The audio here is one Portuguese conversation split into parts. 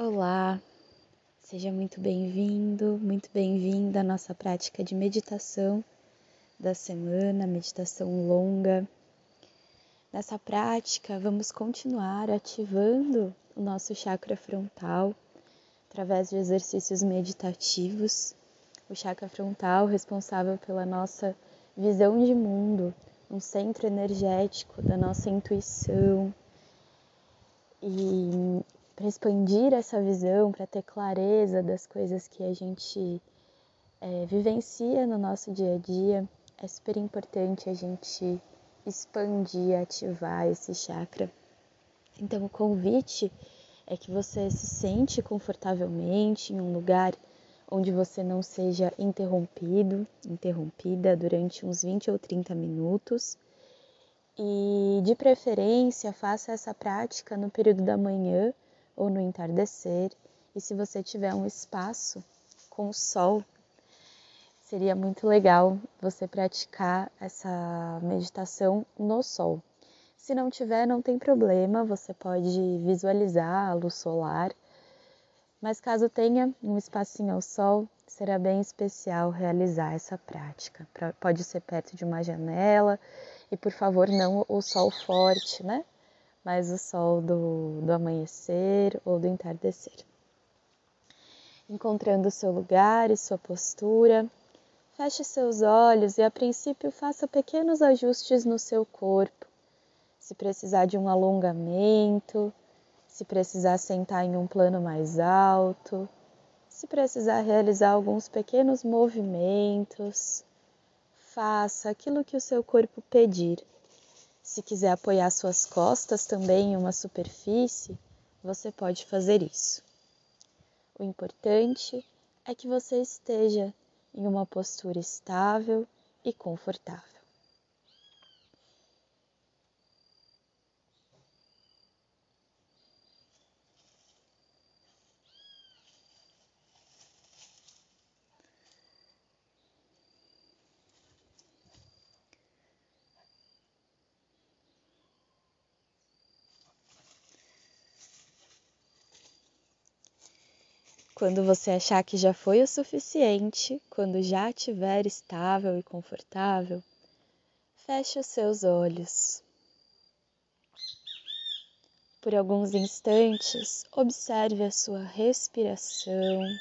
Olá, seja muito bem-vindo, muito bem-vinda à nossa prática de meditação da semana, meditação longa. Nessa prática, vamos continuar ativando o nosso chakra frontal através de exercícios meditativos. O chakra frontal responsável pela nossa visão de mundo, um centro energético da nossa intuição. E para expandir essa visão, para ter clareza das coisas que a gente é, vivencia no nosso dia a dia, é super importante a gente expandir, ativar esse chakra. Então, o convite é que você se sente confortavelmente em um lugar onde você não seja interrompido, interrompida durante uns 20 ou 30 minutos. E de preferência, faça essa prática no período da manhã ou no entardecer. E se você tiver um espaço com o sol, seria muito legal você praticar essa meditação no sol. Se não tiver, não tem problema, você pode visualizar a luz solar. Mas caso tenha um espacinho ao sol, será bem especial realizar essa prática. Pode ser perto de uma janela e, por favor, não o sol forte, né? Mais o sol do, do amanhecer ou do entardecer. Encontrando seu lugar e sua postura, feche seus olhos e a princípio faça pequenos ajustes no seu corpo. Se precisar de um alongamento, se precisar sentar em um plano mais alto, se precisar realizar alguns pequenos movimentos, faça aquilo que o seu corpo pedir. Se quiser apoiar suas costas também em uma superfície, você pode fazer isso. O importante é que você esteja em uma postura estável e confortável. Quando você achar que já foi o suficiente, quando já estiver estável e confortável, feche os seus olhos. Por alguns instantes, observe a sua respiração.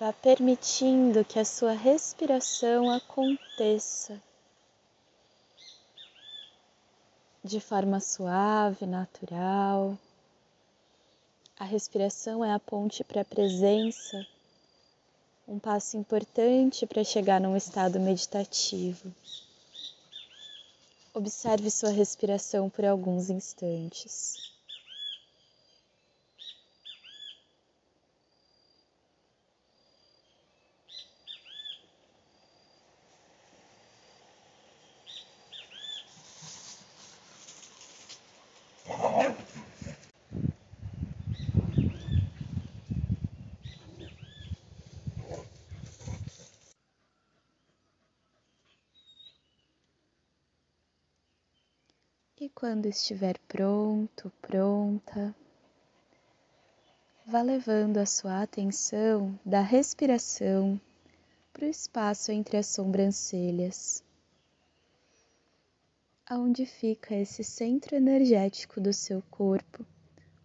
Vá permitindo que a sua respiração aconteça de forma suave, natural. A respiração é a ponte para a presença, um passo importante para chegar num estado meditativo. Observe sua respiração por alguns instantes. E quando estiver pronto, pronta, vá levando a sua atenção da respiração para o espaço entre as sobrancelhas, aonde fica esse centro energético do seu corpo,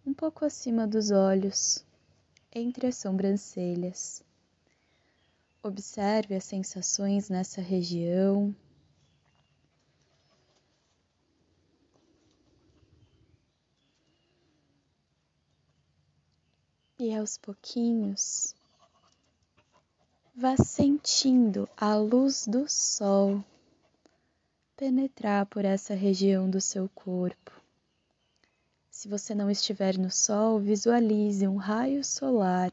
um pouco acima dos olhos, entre as sobrancelhas. Observe as sensações nessa região e aos pouquinhos vá sentindo a luz do sol penetrar por essa região do seu corpo. Se você não estiver no sol, visualize um raio solar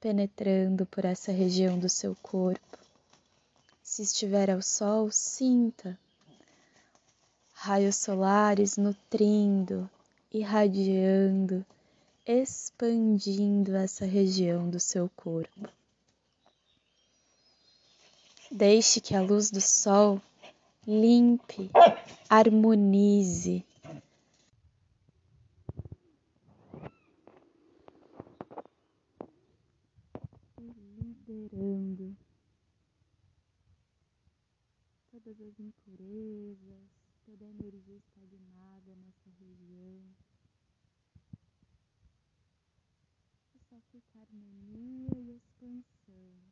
penetrando por essa região do seu corpo. Se estiver ao sol, sinta raios solares nutrindo, irradiando expandindo essa região do seu corpo. Deixe que a luz do sol limpe, harmonize. Liberando todas as impurezas, toda a energia estagnada nessa região. E só fica harmonia e expansão.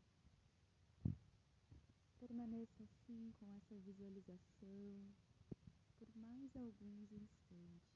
Permaneça assim com essa visualização por mais alguns instantes.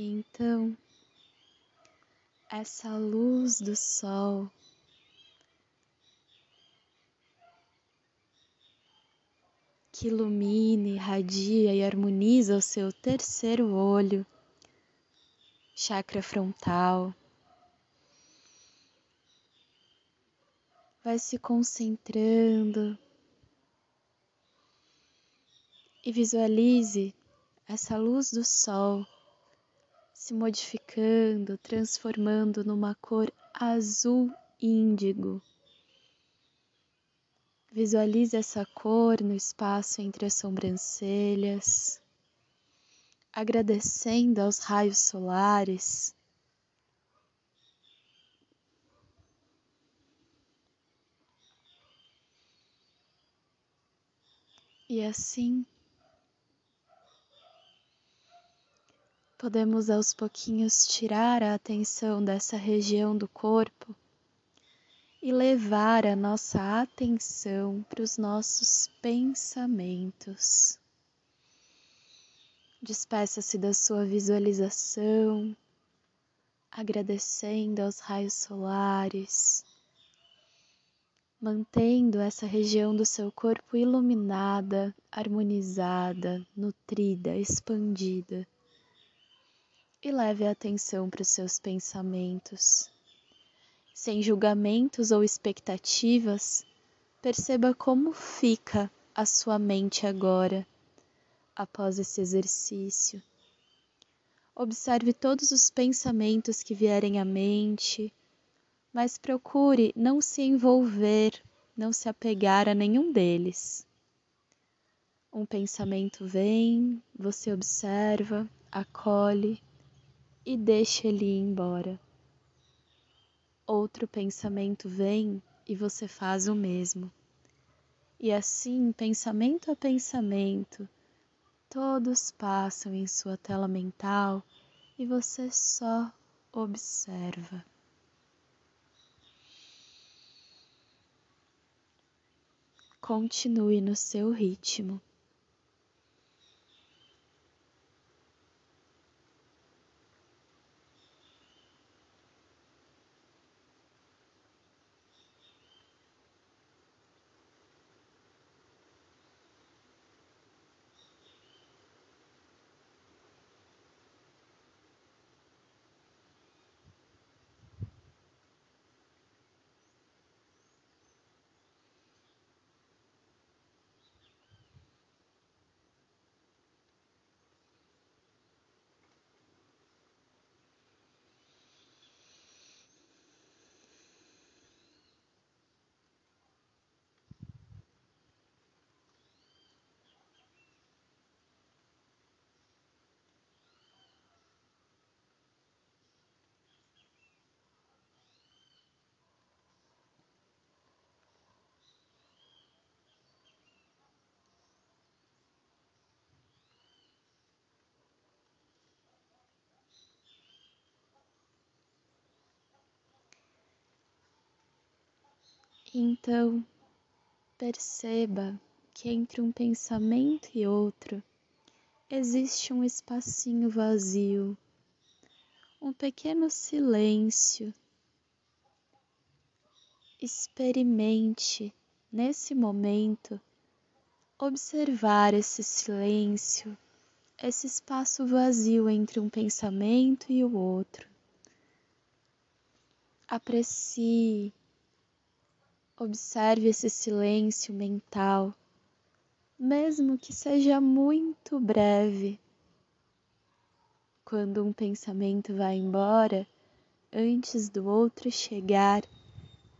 Então, essa luz do sol que ilumina, irradia e harmoniza o seu terceiro olho, chakra frontal, vai se concentrando e visualize essa luz do sol se modificando, transformando numa cor azul índigo. Visualize essa cor no espaço entre as sobrancelhas, agradecendo aos raios solares. E assim podemos aos pouquinhos tirar a atenção dessa região do corpo e levar a nossa atenção para os nossos pensamentos. Despeça-se da sua visualização, agradecendo aos raios solares, mantendo essa região do seu corpo iluminada, harmonizada, nutrida, expandida e leve a atenção para os seus pensamentos. Sem julgamentos ou expectativas, perceba como fica a sua mente agora, após esse exercício. Observe todos os pensamentos que vierem à mente, mas procure não se envolver, não se apegar a nenhum deles. Um pensamento vem, você observa, acolhe e deixa ele ir embora. Outro pensamento vem e você faz o mesmo. E assim, pensamento a pensamento, todos passam em sua tela mental e você só observa. Continue no seu ritmo. Então, perceba que entre um pensamento e outro existe um espacinho vazio, um pequeno silêncio. Experimente nesse momento observar esse silêncio, esse espaço vazio entre um pensamento e o outro. Aprecie, observe esse silêncio mental, mesmo que seja muito breve. Quando um pensamento vai embora, antes do outro chegar,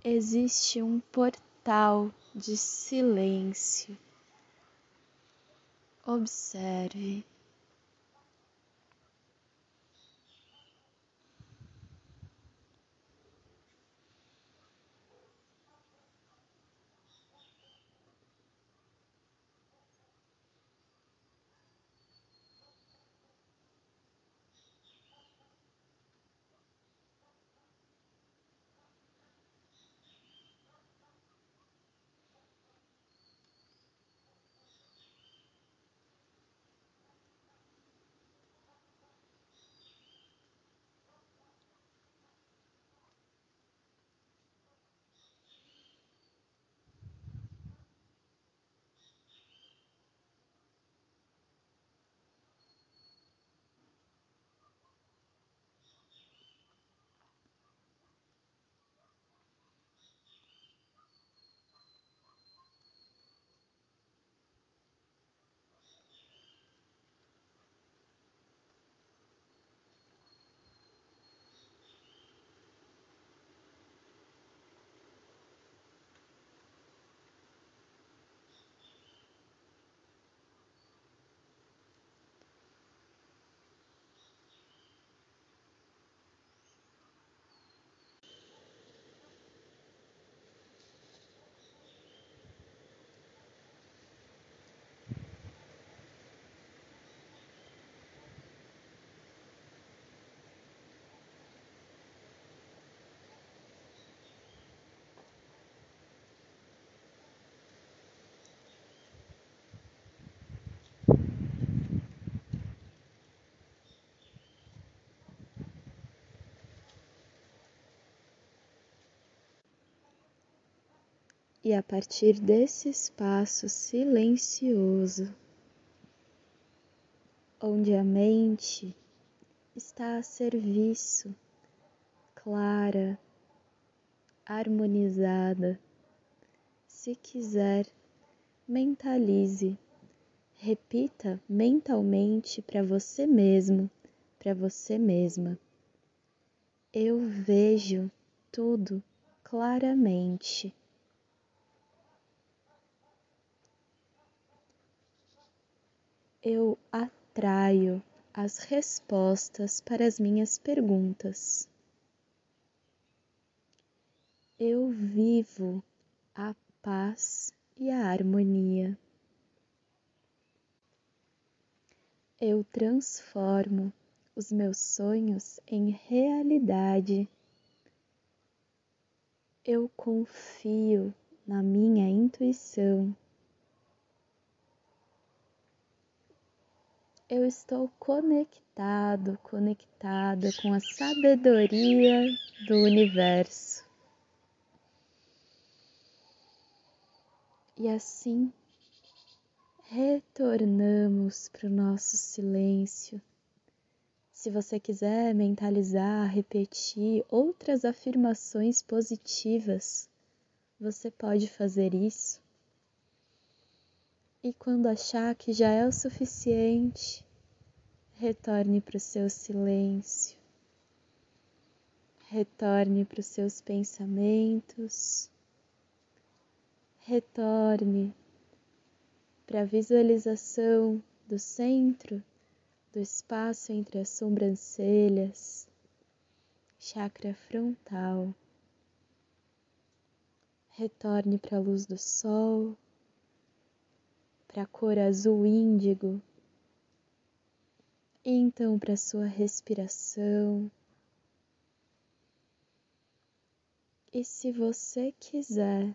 existe um portal de silêncio Observe. E a partir desse espaço silencioso, onde a mente está a serviço, clara, harmonizada, se quiser, mentalize, repita mentalmente para você mesmo, para você mesma. Eu vejo tudo claramente. Eu atraio as respostas para as minhas perguntas. Eu vivo a paz e a harmonia. Eu transformo os meus sonhos em realidade. Eu confio na minha intuição. Eu estou conectado, conectada com a sabedoria do universo. E assim retornamos para o nosso silêncio. Se você quiser mentalizar, repetir outras afirmações positivas, você pode fazer isso e quando achar que já é o suficiente, retorne para o seu silêncio, retorne para os seus pensamentos, retorne para a visualização do centro do espaço entre as sobrancelhas, chakra frontal. Retorne para a luz do sol a cor azul índigo, e então para sua respiração. E se você quiser,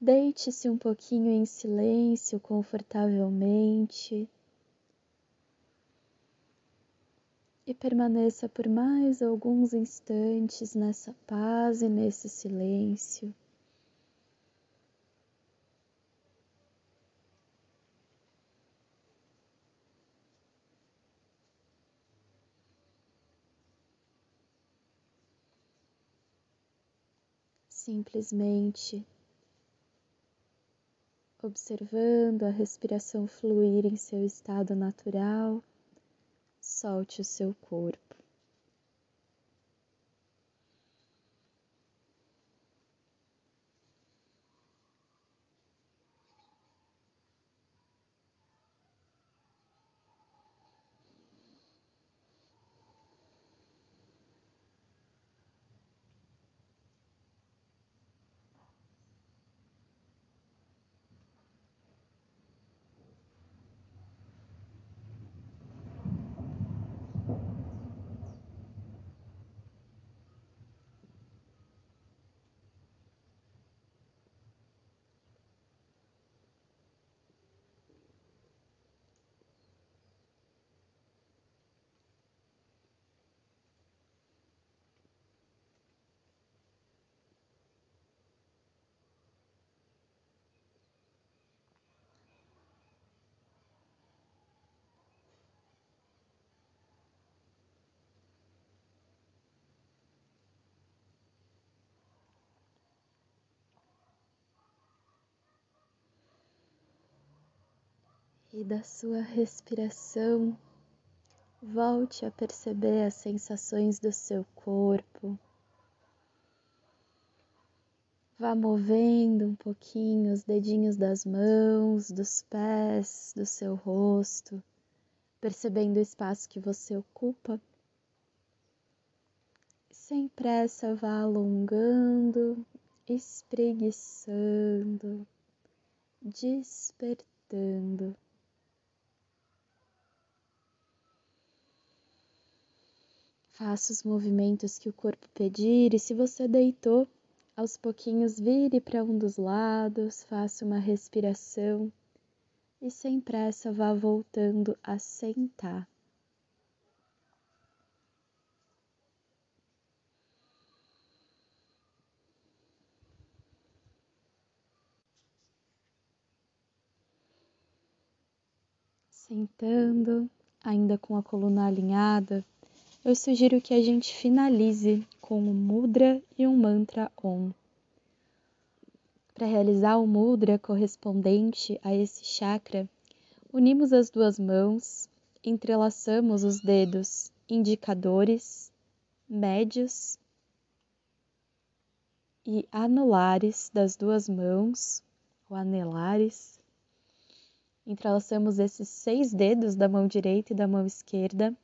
deite-se um pouquinho em silêncio, confortavelmente. E permaneça por mais alguns instantes nessa paz e nesse silêncio. Simplesmente observando a respiração fluir em seu estado natural, solte o seu corpo. E da sua respiração, volte a perceber as sensações do seu corpo. Vá movendo um pouquinho os dedinhos das mãos, dos pés, do seu rosto, percebendo o espaço que você ocupa. Sem pressa, vá alongando, espreguiçando, despertando. Faça os movimentos que o corpo pedir e se você deitou, aos pouquinhos vire para um dos lados, faça uma respiração e sem pressa vá voltando a sentar. Sentando, ainda com a coluna alinhada, eu sugiro que a gente finalize com um mudra e um mantra Om. Para realizar o mudra correspondente a esse chakra, unimos as duas mãos, entrelaçamos os dedos indicadores, médios e anulares das duas mãos, ou anelares. Entrelaçamos esses seis dedos da mão direita e da mão esquerda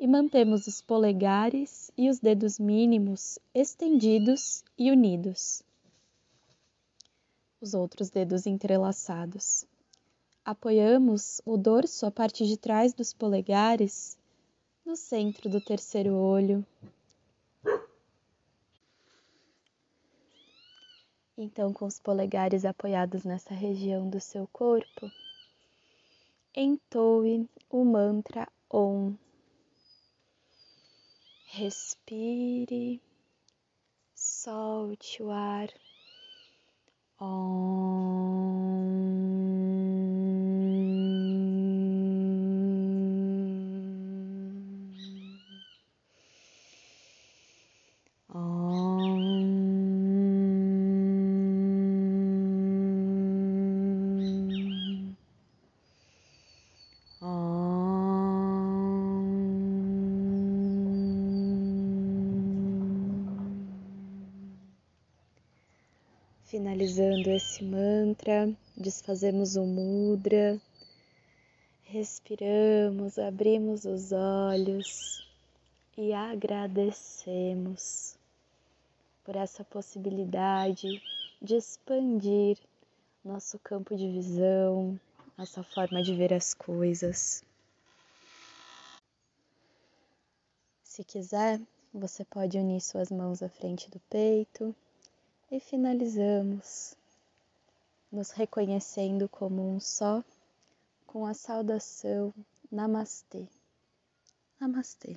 e mantemos os polegares e os dedos mínimos estendidos e unidos. Os outros dedos entrelaçados. Apoiamos o dorso, a parte de trás dos polegares, no centro do terceiro olho. Então, com os polegares apoiados nessa região do seu corpo, entoe o mantra Om. Respire, solte o ar. Finalizando esse mantra, desfazemos o mudra, respiramos, abrimos os olhos e agradecemos por essa possibilidade de expandir nosso campo de visão, nossa forma de ver as coisas. Se quiser, Você pode unir suas mãos à frente do peito e finalizamos nos reconhecendo como um só com a saudação Namastê. Namastê.